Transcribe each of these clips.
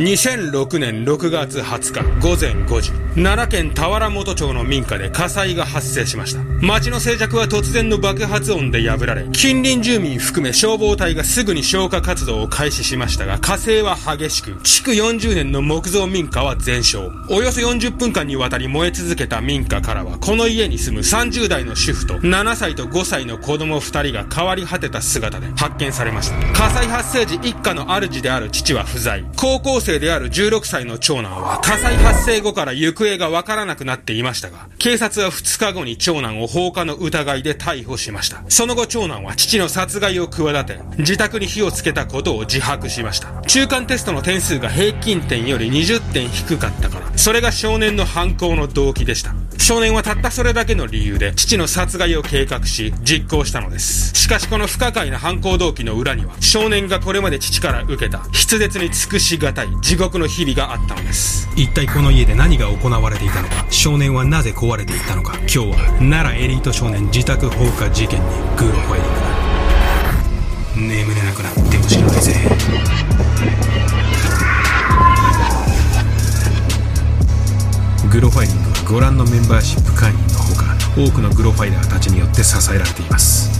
2006年6月20日午前5時、奈良県田原本町の民家で火災が発生しました。町の静寂は突然の爆発音で破られ、近隣住民含め消防隊がすぐに消火活動を開始しましたが、火勢は激しく、築40年の木造民家は全焼。およそ40分間にわたり燃え続けた民家からは、この家に住む30代の主婦と7歳と5歳の子供2人が変わり果てた姿で発見されました。火災発生時一家の主である父は不在。高校生である16歳の長男は火災発生後から行方がわからなくなっていましたが、警察は2日後に長男を放火の疑いで逮捕しました。その後長男は父の殺害を企て、自宅に火をつけたことを自白しました。中間テストの点数が平均点より20点低かったから、それが少年の犯行の動機でした。少年はたったそれだけの理由で父の殺害を計画し実行したのです。しかしこの不可解な犯行動機の裏には少年がこれまで父から受けた筆舌に尽くしがたい地獄の日々があったのです。一体この家で何が行われていたのか？少年はなぜ壊れていったのか？今日は奈良エリート少年自宅放火事件にグロファイリングだ。眠れなくなっても知らないぜ。グロファイリングはご覧のメンバーシップ会員のほか多くのグロファイラーたちによって支えられています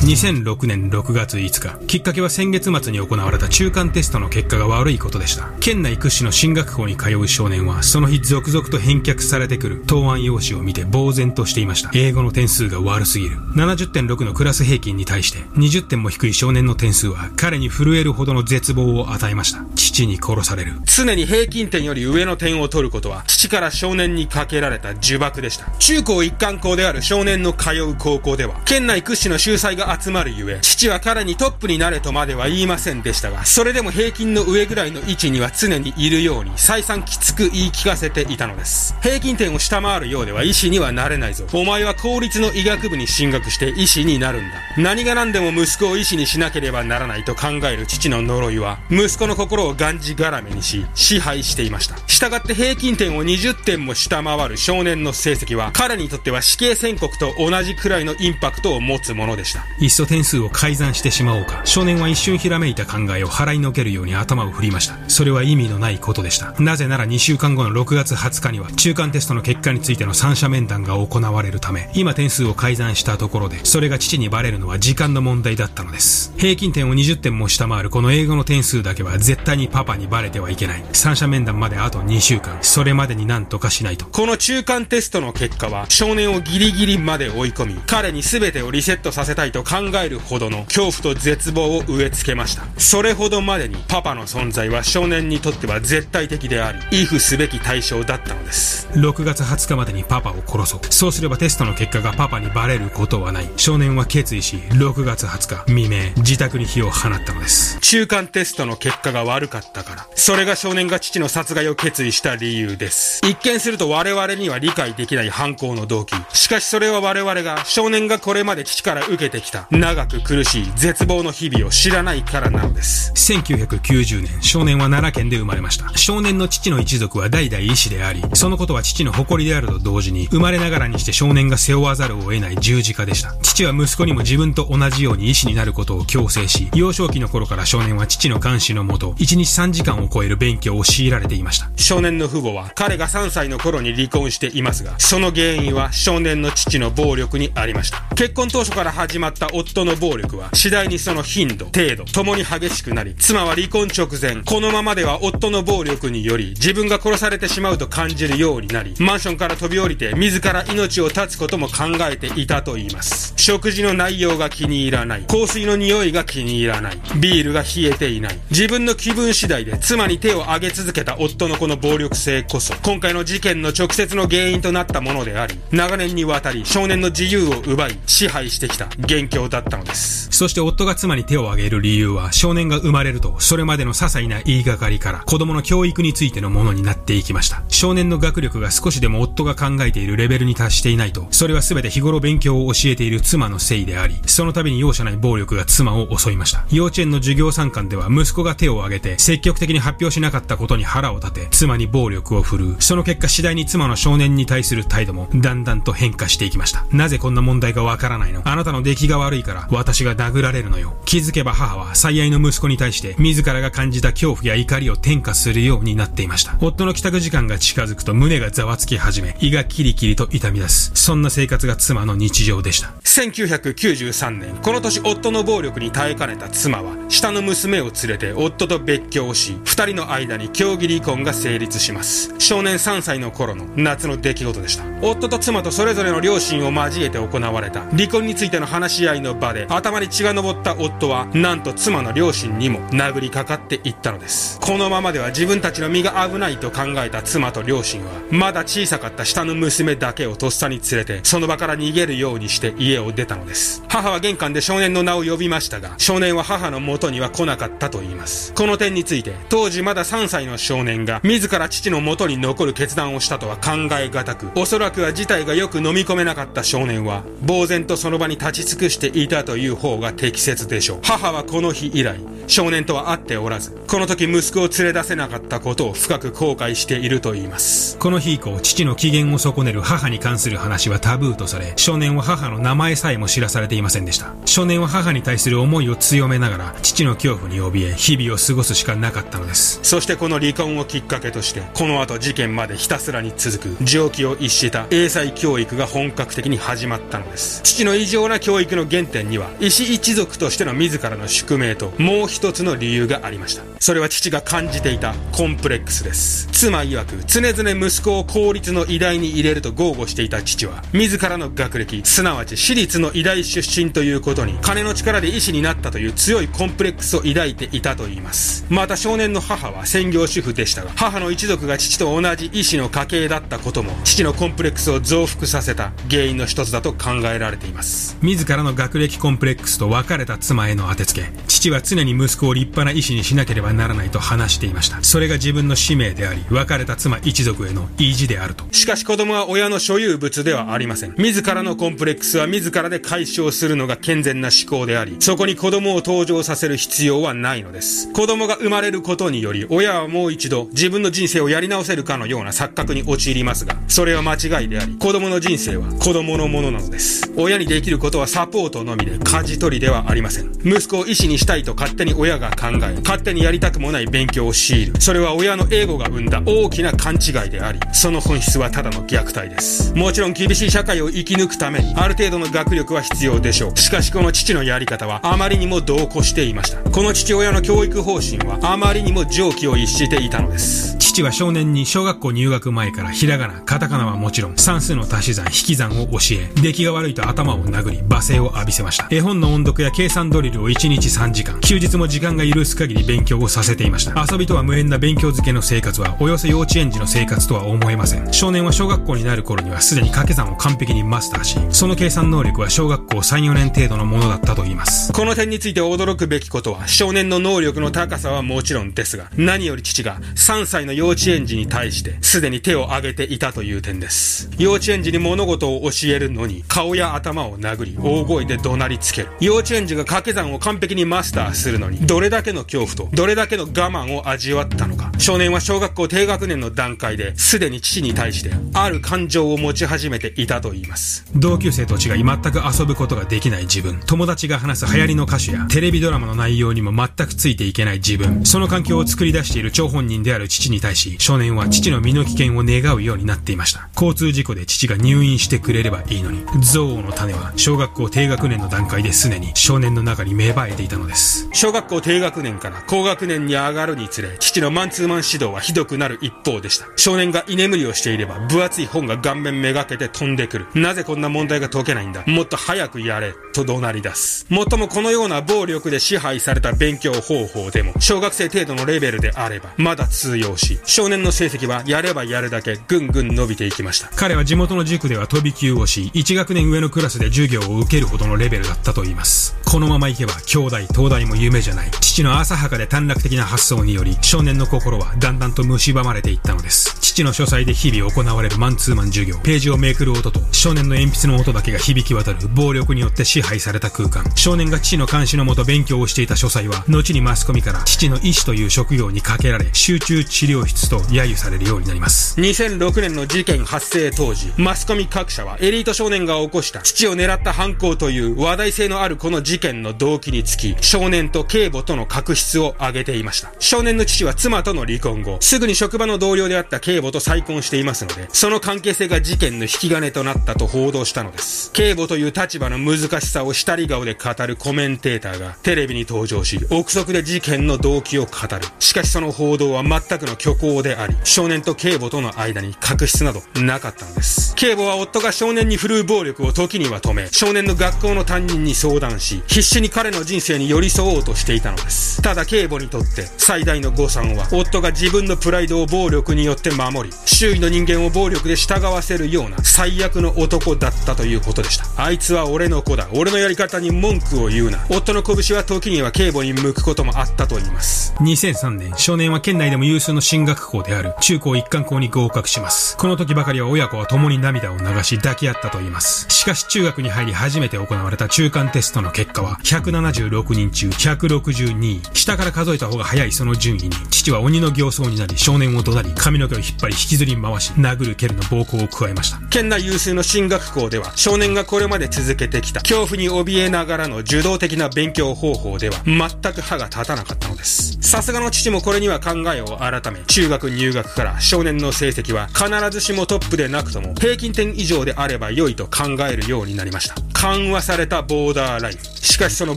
2006年6月5日、きっかけは先月末に行われた中間テストの結果が悪いことでした。県内屈指の進学校に通う少年は、その日続々と返却されてくる答案用紙を見て呆然としていました。英語の点数が悪すぎる。70.6のクラス平均に対して、20点も低い少年の点数は、彼に震えるほどの絶望を与えました。父に殺される。常に平均点より上の点を取ることは、父から少年にかけられた呪縛でした。中高一貫校である少年の通う高校では、県内屈指の秀才が集まるゆえ、父は彼にトップになれとまでは言いませんでしたが、それでも平均の上ぐらいの位置には常にいるように、再三きつく言い聞かせていたのです。平均点を下回るようでは医師にはなれないぞ。お前は公立の医学部に進学して医師になるんだ。何が何でも息子を医師にしなければならないと考える父の呪いは、息子の心をがんじがらめにし、支配していました。従って平均点を20点も下回る少年の成績は、彼にとっては死刑宣告と同じくらいのインパクトを持つものでした。いっそ点数を改ざんしてしまおうか。少年は一瞬ひらめいた考えを払いのけるように頭を振りました。それは意味のないことでした。なぜなら2週間後の6月20日には中間テストの結果についての三者面談が行われるため、今点数を改ざんしたところで、それが父にバレるのは時間の問題だったのです。平均点を20点も下回るこの英語の点数だけは絶対にパパにバレてはいけない。三者面談まであと2週間。それまでに何とかしないと。この中間テストの結果は、少年をギリギリまで追い込み、彼に全てをリセットさせたいと考えるほどの恐怖と絶望を植え付けました。それほどまでにパパの存在は少年にとっては絶対的であり、畏怖すべき対象だったのです。6月20日までにパパを殺そう。そうすればテストの結果がパパにバレることはない。少年は決意し、6月20日未明、自宅に火を放ったのです。中間テストの結果が悪かったから。それが少年が父の殺害を決意した理由です。一見すると我々には理解できない犯行の動機。しかしそれは我々が少年がこれまで父から受けてきた長く苦しい絶望の日々を知らないからなのです。1990年、少年は奈良県で生まれました。少年の父の一族は代々医師であり、そのことは父の誇りであると同時に、生まれながらにして少年が背負わざるを得ない十字架でした。父は息子にも自分と同じように医師になることを強制し、幼少期の頃から少年は父の監視のもと、1日3時間を超える勉強を強いられていました。少年の父母は、彼が3歳の頃に離婚していますが、その原因は少年の父の暴力にありました。結婚当初から始まった夫の暴力は、次第にその頻度、程度、ともに激しくなり、妻は離婚直前、このままでは夫の暴力により、自分が殺されてしまうと感じるようになり、マンションから飛び降りて、自ら命を絶つことも考えていたと言います。食事の内容が気に入らない。香水の匂いが気に入らない。ビールが冷えていない。自分の気分次第で妻に手を挙げ続けた夫のこの暴力性こそ、今回の事件の直接の原因となったものであり、長年にわたり少年の自由を奪い、支配してきた元凶だったのです。そして夫が妻に手を挙げる理由は、少年が生まれると、それまでの些細な言いがかりから、子供の教育についてのものになっていきました。少年の学力が少しでも夫が考えているレベルに達していないと、それは全て日頃勉強を教えている妻のせいであり、その度に容赦ない暴力が妻を襲いました。幼稚園の授業参観では息子が手を挙げて、積極的に発表しなかったことに腹を立て、妻に暴力を振るう。その結果次第に妻の少年に対する態度も、だんだんと変化していきました。なぜこんな問題がわからないのあなたの出来が悪いから私が殴られるのよ。気づけば母は最愛の息子に対して自らが感じた恐怖や怒りを転嫁するようになっていました。夫の帰宅時間が近づくと胸がざわつき始め、胃がキリキリと痛み出す。そんな生活が妻の日常でした。1993年、この年夫の暴力に耐えかねた妻は、下の娘を連れて夫と別居をし、二人の間に協議離婚が成立します。少年3歳の頃の夏の出来事でした。夫と妻とそれぞれの両親を交えて行われた離婚についての話し合いの場で頭に血が上った夫は、なんと妻の両親にも殴りかかっていったのです。このままでは自分たちの身が危ないと考えた妻と両親は、まだ小さかった下の娘だけをとっさに連れて、その場から逃げるようにして家を出たのです。母は玄関で少年の名を呼びましたが、少年は母の元には来なかったと言います。この点について、当時まだ3歳の少年が、自ら父の元に残る決断をしたとは考え難く、おそらくは事態がよく飲み込めなかった少年は、呆然とその場に立ち尽くしていたという方が適切でしょう。母はこの日以来、少年とは会っておらず、この時息子を連れ出せなかったことを深く後悔していると言います。この日以降、父の機嫌を損ねる母に関する話はタブーとされ、少年は母の名前さえも知らされていませんでした。少年は母に対する思いを強めながら、父の恐怖に怯え、日々を過ごすしかなかったのです。そしてこの離婚をきっかけとして、この後事件までひたすらに続く、常軌を逸した英才教育が本格的に始まったのです。父の異常な教育の原点には、医師一族としての自らの宿命と、もう一つの理由がありました。それは父が感じていたコンプレックスです。妻曰く、常々息子を公立の医大に入れると豪語していた父は、自らの学歴、すなわち私立の医大出身ということに、金の力で医師になったという強いコンプレックスを抱いていたと言います。また少年の母は専業主婦でしたが、母の一族が父と同じ医師の家系だったことも、父のコンプレックスを増幅させた原因の一つだと考えられています。自らの学歴コンプレックスと別れた妻への当てつけ、父は常に息子を立派な医師にしなければならないと話していました。それが自分の使命であり、別れた妻一族への意地であると。しかし子供は親の所有物ではありません。自らのコンプレックスは自らで解消するのが健全な思考であり、そこに子供を登場させる必要はないのです。子供が生まれることにより、親はもう一度自分の人生をやり直せるかのような錯覚に陥りますが、それは間違いであり、子供の人生は子供のものなのです。親にできることはサポートのみで、舵取りではありません。息子を医師にしたいと勝手に親が考え、勝手にやりたくもない勉強を強いる。それは親のエゴが生んだ大きな勘違いであり、その本質はただの虐待です。もちろん厳しい社会を生き抜くために、ある程度の学力は必要でしょう。しかしこの父のやり方はあまりにも同行していました。この父親の教育方針はあまりにも常軌を逸していたのです。父は少年に小学校入学前からひらがな、カタカナはもちろん算数の足し算、引き算を教え、出来が悪いと頭を殴り、罵声を浴びせました。絵本の音読や計算ドリルを1日3時間、休日も時間が許す限り勉強をさせていました。遊びとは無縁な勉強漬けの生活は、およそ幼稚園児の生活とは思えません。少年は小学校になる頃にはすでに掛け算を完璧にマスターし、その計算能力は小学校3、4年程度のものだったと言います。この点について驚くべきことは、少年の能力の高さはもちろんですが、何より父が3歳の幼稚園児に対して、すでに手を挙げていたという点です。幼稚園児に物事を教えるのに、顔や頭を殴り、大声でで怒鳴りつける。幼稚園児が掛け算を完璧にマスターするのに、どれだけの恐怖と、どれだけの我慢を味わったのか。少年は小学校低学年の段階で、すでに父に対して、ある感情を持ち始めていたと言います。同級生と違い全く遊ぶことができない自分。友達が話す流行りの歌手や、テレビドラマの内容にも全くついていけない自分。その環境を作り出している張本人である父に対し、少年は父の身の危険を願うようになっていました。交通事故で父が入院してくれればいいのに、憎悪の種は小学校低学年の段階ですでに少年の中に芽生えていたのです。小学校低学年から高学年に上がるにつれ、父のマンツーマン指導はひどくなる一方でした。少年が居眠りをしていれば、分厚い本が顔面めがけて飛んでくる。なぜこんな問題が解けないんだもっと早くやれ。と怒鳴り出す。もっともこのような暴力で支配された勉強方法でも、小学生程度のレベルであれば、まだ通用し、少年の成績はやればやるだけぐんぐん伸びていきました。彼は地元の塾では飛び級をし、1学年上のクラスで授業を受けるほどのレベルだったと言います。このままいけば兄弟東大も夢じゃない。父の浅はかで短絡的な発想により少年の心はだんだんと蝕まれていったのです。父の書斎で日々行われるマンツーマン授業。ページをめくる音と少年の鉛筆の音だけが響き渡る暴力によって支配された空間。少年が父の監視のもと勉強をしていた書斎は後にマスコミから父の医師という職業にかけられ集中治療室と揶揄されるようになります。2006年の事件発生当時マスコミ各社はエリート少年が起こした父を狙った犯行という話題性のあるこの事件。件の動機につき少年と警母との確執を挙げていました。少年の父は妻との離婚後すぐに職場の同僚であった警母と再婚していますのでその関係性が事件の引き金となったと報道したのです。警母という立場の難しさを下り顔で語るコメンテーターがテレビに登場し憶測で事件の動機を語る。しかしその報道は全くの虚構であり少年と警母との間に確執などなかったのです。警母は夫が少年に振るう暴力を時には止め少年の学校の担任に相談し必死に彼の人生に寄り添おうとしていたのです。ただ警母にとって最大の誤算は夫が自分のプライドを暴力によって守り周囲の人間を暴力で従わせるような最悪の男だったということでした。あいつは俺の子だ。俺のやり方に文句を言うな。夫の拳は時には警母に向くこともあったと言います。2003年少年は県内でも有数の進学校である中高一貫校に合格します。この時ばかりは親子は共に涙を流し抱き合ったと言います。しかし中学に入り初めて行われた中間テストの結果は176人中162位下から数えた方が早いその順位に。父は鬼の形相になり少年を怒鳴り髪の毛を引っ張り引きずり回し殴る蹴るの暴行を加えました。県内有数の進学校では少年がこれまで続けてきた恐怖に怯えながらの受動的な勉強方法では全く歯が立たなかったのです。さすがの父もこれには考えを改め中学入学から少年の成績は必ずしもトップでなくとも平均点以上であれば良いと考えるようになりました。緩和されたボーダーラインしかしその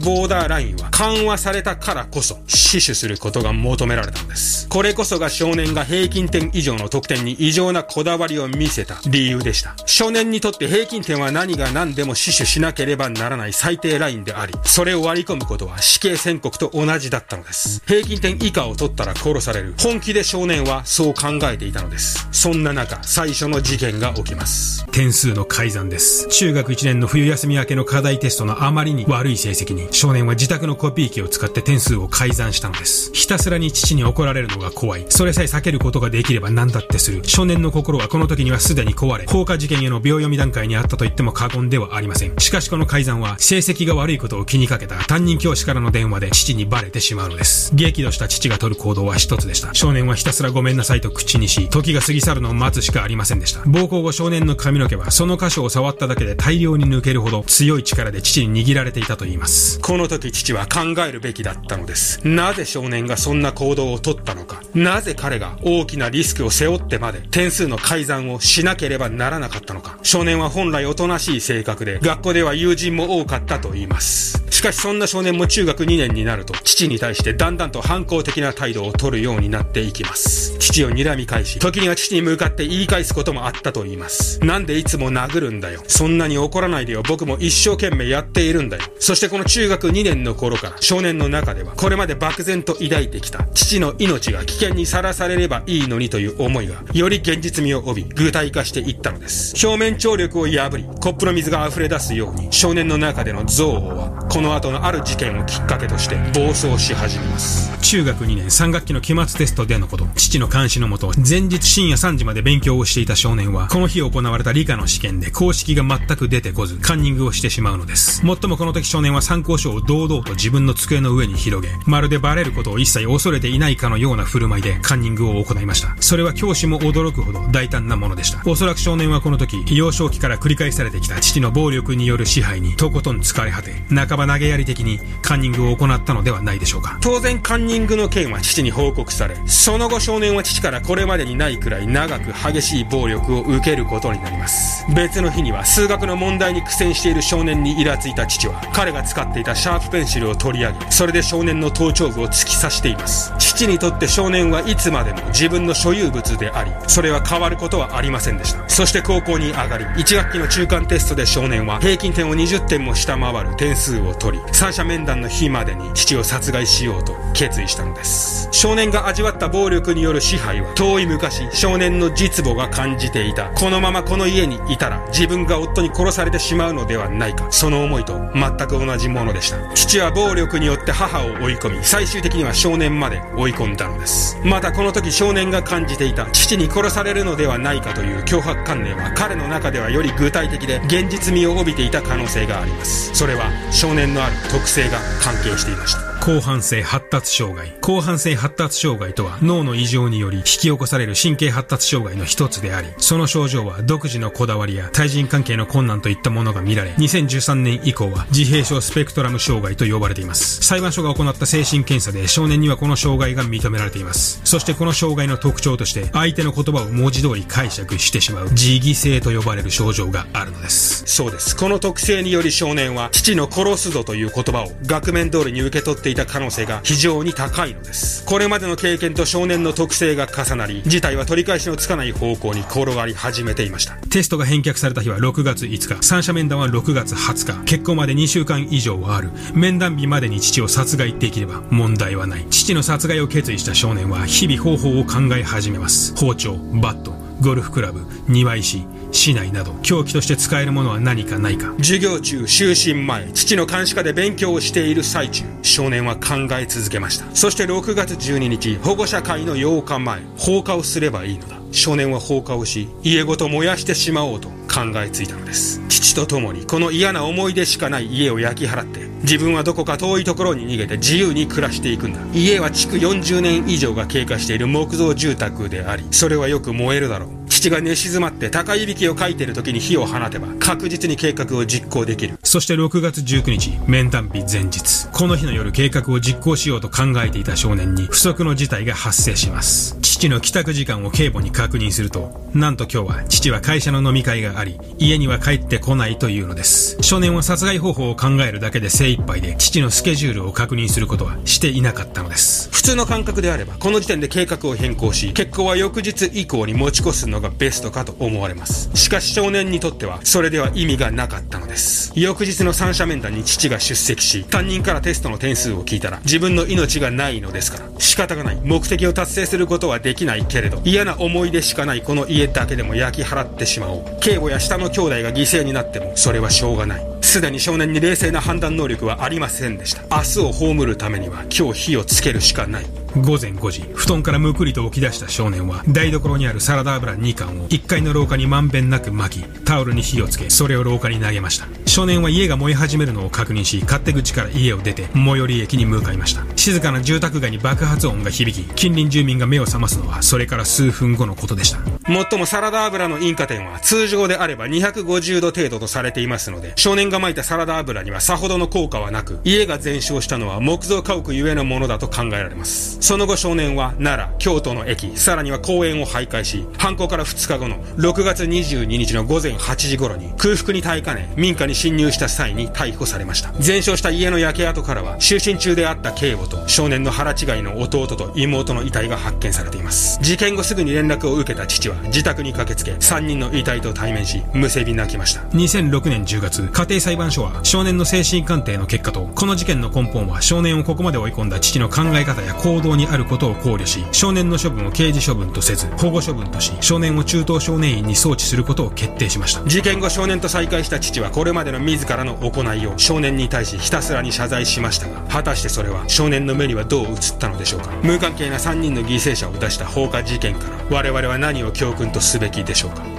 ボーダーラインは緩和されたからこそ死守することが求められたのです。これこそが少年が平均点以上の得点に異常なこだわりを見せた理由でした。少年にとって平均点は何が何でも死守しなければならない最低ラインでありそれを割り込むことは死刑宣告と同じだったのです。平均点以下を取ったら殺される本気で少年はそう考えていたのです。そんな中最初の事件が起きます。点数の改ざんです。中学1年の冬休み明けの課題テストのあまりに悪い成績に少年は自宅のコピー機を使って点数を改ざんしたのです。ひたすらに父に怒られるのが怖い。それさえ避けることができれば何だってする。少年の心はこの時にはすでに壊れ放火事件への秒読み段階にあったと言っても過言ではありません。しかしこの改ざんは成績が悪いことを気にかけた。担任教師からの電話で父にバレてしまうのです。激怒した父が取る行動は一つでした。少年はひたすらごめんなさいと口にし時が過ぎ去るのを待つしかありませんでした。暴行後少年の髪の毛はその箇所を触っただけで大量に抜けるほど強い力で父に握られていたとと言います。この時父は考えるべきだったのです。なぜ少年がそんな行動をとったのか。なぜ彼が大きなリスクを背負ってまで点数の改ざんをしなければならなかったのか。少年は本来おとなしい性格で学校では友人も多かったと言います。かしそんな少年も中学2年になると父に対してだんだんと反抗的な態度を取るようになっていきます。父を睨み返し時には父に向かって言い返すこともあったと言います。なんでいつも殴るんだよ。そんなに怒らないでよ。僕も一生懸命やっているんだよ。そしてこの中学2年の頃から少年の中ではこれまで漠然と抱いてきた父の命が危険にさらされればいいのにという思いがより現実味を帯び具体化していったのです。表面張力を破りコップの水が溢れ出すように少年の中での憎悪はこの後のある事件をきっかけとして暴走し始めます。中学2年3学期の期末テストでのこと。父の監視のもと前日深夜3時まで勉強をしていた少年はこの日行われた理科の試験で公式が全く出てこずカンニングをしてしまうのです。もっともこの時少年は参考書を堂々と自分の机の上に広げまるでバレることを一切恐れていないかのような振る舞いでカンニングを行いました。それは教師も驚くほど大胆なものでした。おそらく少年はこの時幼少期から繰り返されてきた父の暴力による支配にとことん疲れ果て半ば投げやり的にカンニングを行ったのではないでしょうか当然カンニングの件は父に報告されその後少年は父からこれまでにないくらい長く激しい暴力を受けることになります別の日には数学の問題に苦戦している少年にイラついた父は彼が使っていたシャープペンシルを取り上げそれで少年の頭頂部を突き刺しています父にとって少年はいつまでも自分の所有物でありそれは変わることはありませんでしたそして高校に上がり1学期の中間テストで少年は平均点を20点も下回る点数を取り三者面談の日までに父を殺害しようと決意したのです少年が味わった暴力による支配は遠い昔少年の実母が感じていたこのままこの家にいたら自分が夫に殺されてしまうのではないかその思いと全く同同じものでした。父は暴力によって母を追い込み、最終的には少年まで追い込んだのです。またこの時少年が感じていた父に殺されるのではないかという脅迫観念は彼の中ではより具体的で現実味を帯びていた可能性があります。それは少年のある特性が関係していました。広範性発達障害。広範性発達障害とは脳の異常により引き起こされる神経発達障害の一つであり、その症状は独自のこだわりや対人関係の困難といったものが見られ、2013年以降は自閉症スペクトラム障害と呼ばれています。裁判所が行った精神検査で少年にはこの障害が認められています。そしてこの障害の特徴として相手の言葉を文字通り解釈してしまう自義性と呼ばれる症状があるのです。そうです。この特性により少年は父の殺すぞという言葉を額面通りに受け取っていた可能性が非常に高いのです。これまでの経験と少年の特性が重なり、事態は取り返しのつかない方向に転がり始めていました。テストが返却された日は6月5日、三者面談は6月20日、結婚まで2週間以上はある。面談日までに父を殺害できれば問題はない。父の殺害を決意した少年は日々方法を考え始めます。包丁、バット、ゴルフクラブ、庭石、市内など凶器として使えるものは何かないか。授業中就寝前父の監視下で勉強をしている最中少年は考え続けました。そして6月12日保護者会の8日前放火をすればいいのだ。少年は放火をし家ごと燃やしてしまおうと考えついたのです。父と共にこの嫌な思い出しかない家を焼き払って自分はどこか遠いところに逃げて自由に暮らしていくんだ。家は築40年以上が経過している木造住宅でありそれはよく燃えるだろう。父が寝静まって高いびきをかいている時に火を放てば確実に計画を実行できる。そして6月19日、面談日前日。この日の夜計画を実行しようと考えていた少年に不測の事態が発生します。の帰宅時間を警母に確認すると、なんと今日は父は会社の飲み会があり、家には帰ってこないというのです。少年は殺害方法を考えるだけで精一杯で、父のスケジュールを確認することはしていなかったのです。普通の感覚であれば、この時点で計画を変更し、結婚は翌日以降に持ち越すのがベストかと思われます。しかし少年にとっては、それでは意味がなかったのです。翌日の三者面談に父が出席し、担任からテストの点数を聞いたら、自分の命がないのですから、仕方がない。目的を達成することはでできないけれど、嫌な思い出しかないこの家だけでも焼き払ってしまおう。警護や下の兄弟が犠牲になっても、それはしょうがない。すでに少年に冷静な判断能力はありませんでした。明日を葬るためには、今日火をつけるしかない。午前5時、布団からむくりと起き出した少年は、台所にあるサラダ油2缶を1階の廊下にまんべんなく巻き、タオルに火をつけ、それを廊下に投げました。少年は家が燃え始めるのを確認し、勝手口から家を出て、最寄り駅に向かいました。静かな住宅街に爆発音が響き、近隣住民が目を覚ますのは、それから数分後のことでした。もっともサラダ油の引火点は、通常であれば250度程度とされていますので、少年が撒いたサラダ油にはさほどの効果はなく、家が全焼したのは木造家屋ゆえのものだと考えられます。その後少年は奈良、京都の駅、さらには公園を徘徊し、犯行から2日後の6月22日の午前8時頃に空腹に耐えかね民家に侵入した際に逮捕されました。全焼した家の焼け跡からは就寝中であった警護と少年の腹違いの弟と妹の遺体が発見されています。事件後すぐに連絡を受けた父は自宅に駆けつけ3人の遺体と対面し、むせび泣きました。2006年10月、家庭裁判所は少年の精神鑑定の結果と、この事件の根本は少年をここまで追い込んだ父の考え方や行動にあることを考慮し、少年の処分を刑事処分とせず、保護処分とし、少年を中等少年院に送致することを決定しました。事件後少年と再会した父はこれまでの自らの行いを少年に対しひたすらに謝罪しましたが、果たしてそれは少年の目にはどう映ったのでしょうか。無関係な3人の犠牲者を出した放火事件から、我々は何を教訓とすべきでしょうか？